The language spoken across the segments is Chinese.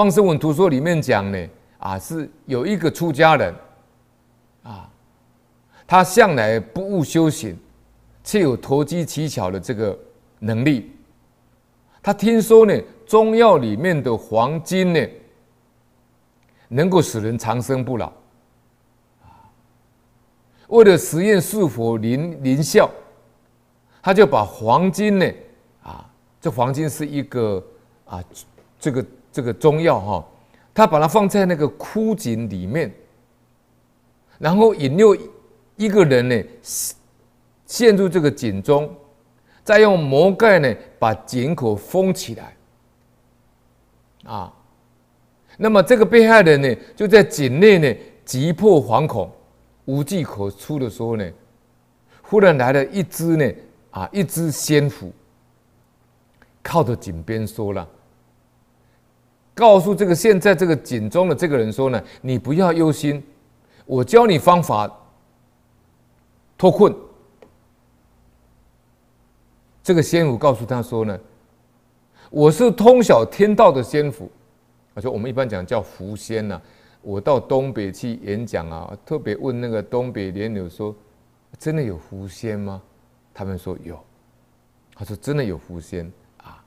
放声闻图说里面讲呢，啊，是有一个出家人，啊，他向来不务修行，却有投机取巧的这个能力。他听说呢，中药里面的黄金呢，能够使人长生不老。啊为了实验是否灵灵效，他就把黄金呢，啊，这黄金是一个啊，这个这个中药哈，他把它放在那个枯井里面，然后引诱一个人呢，陷入这个井中，再用魔盖呢把井口封起来，啊，那么这个被害人呢就在井内呢急迫惶恐。无计可出的时候呢，忽然来了一只呢，啊，一只仙虎，靠着井边说了，告诉这个现在这个井中的这个人说呢，你不要忧心，我教你方法脱困。这个仙狐告诉他说呢，我是通晓天道的仙府，而且我们一般讲叫狐仙呐。我到东北去演讲啊，特别问那个东北莲友说：“真的有狐仙吗？”他们说有。他说：“真的有狐仙啊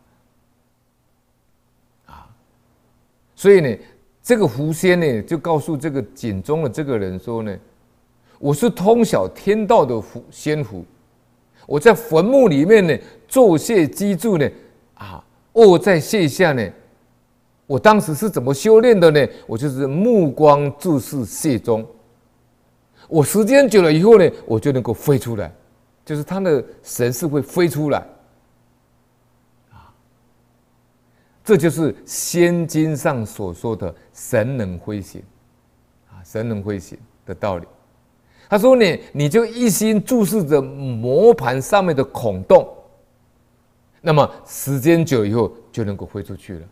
啊！”所以呢，这个狐仙呢，就告诉这个井中的这个人说呢：“我是通晓天道的狐仙狐，我在坟墓里面呢，做穴积住呢，啊，卧在穴下呢。”我当时是怎么修炼的呢？我就是目光注视穴中，我时间久了以后呢，我就能够飞出来，就是他的神识会飞出来，啊，这就是仙经上所说的神能飞行，啊，神能飞行的道理。他说呢，你就一心注视着磨盘上面的孔洞，那么时间久以后就能够飞出去了。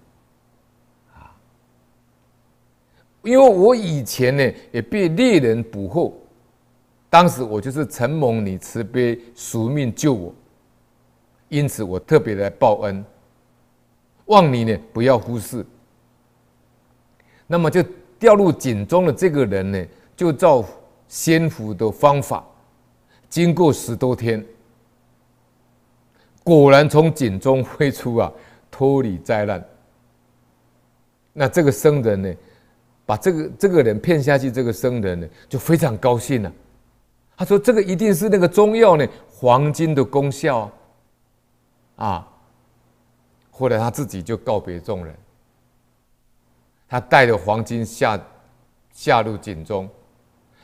啊因为我以前呢也被猎人捕获，当时我就是承蒙你慈悲赎命救我，因此我特别来报恩，望你呢不要忽视。那么就掉入井中的这个人呢，就照仙狐的方法，经过十多天，果然从井中飞出啊，脱离灾难。那这个僧人呢？把这个这个人骗下去，这个僧人呢就非常高兴了。他说：“这个一定是那个中药呢，黄金的功效！”啊，后来他自己就告别众人，他带着黄金下下入井中，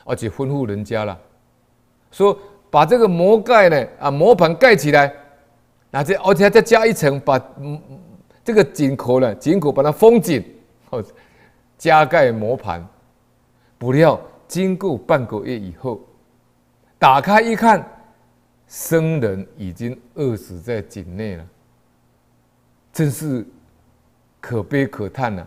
而且吩咐人家了，说把这个魔盖呢啊磨盘盖起来，那这而且再加一层，把嗯这个井口呢井口把它封紧，哦。加盖磨盘，不料经过半个月以后，打开一看，僧人已经饿死在井内了，真是可悲可叹呐！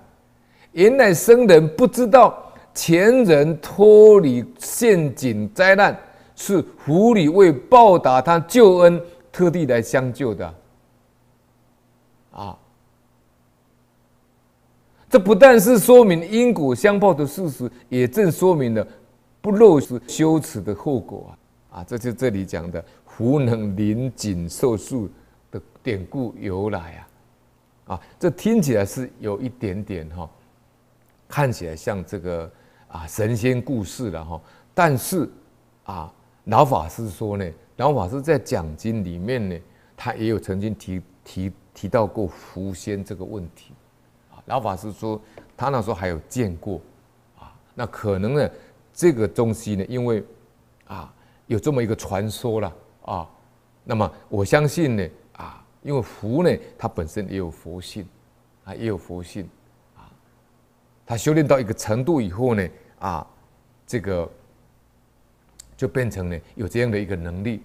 原来僧人不知道前人脱离陷阱灾难，是狐狸为报答他救恩，特地来相救的啊。这不但是说明因果相报的事实，也正说明了不漏是羞耻的后果啊！啊，这就这里讲的“狐能临井受术”的典故由来啊！啊，这听起来是有一点点哈，看起来像这个啊神仙故事了哈。但是啊，老法师说呢，老法师在讲经里面呢，他也有曾经提提提到过狐仙这个问题。老法师说，他那时候还有见过，啊，那可能呢，这个东西呢，因为啊有这么一个传说了啊，那么我相信呢，因为福呢，它本身也有佛性，啊，也有佛性，啊，它修炼到一个程度以后呢，啊，这个就变成呢有这样的一个能力，